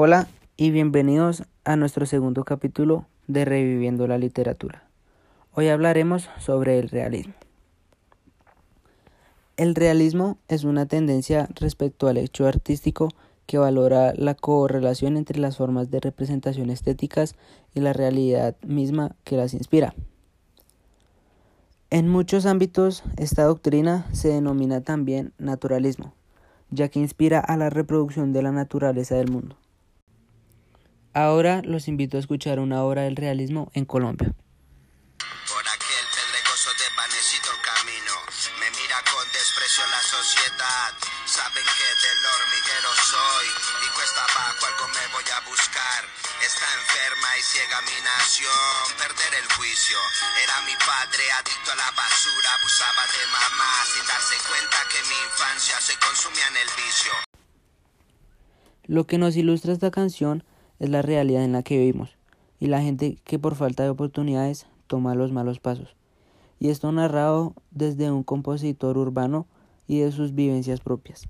Hola y bienvenidos a nuestro segundo capítulo de Reviviendo la Literatura. Hoy hablaremos sobre el realismo. El realismo es una tendencia respecto al hecho artístico que valora la correlación entre las formas de representación estéticas y la realidad misma que las inspira. En muchos ámbitos, esta doctrina se denomina también naturalismo, ya que inspira a la reproducción de la naturaleza del mundo. Ahora los invito a escuchar una obra del realismo en Colombia. Por aquel pedregoso desvanecido camino, me mira con desprecio la sociedad. Saben que del hormiguero soy y cuesta abajo algo me voy a buscar. Está enferma y ciega mi nación, perder el juicio. Era mi padre adicto a la basura, abusaba de mamá sin darse cuenta que mi infancia se consumía en el vicio. Lo que nos ilustra esta canción es la realidad en la que vivimos y la gente que por falta de oportunidades toma los malos pasos. Y esto narrado desde un compositor urbano y de sus vivencias propias.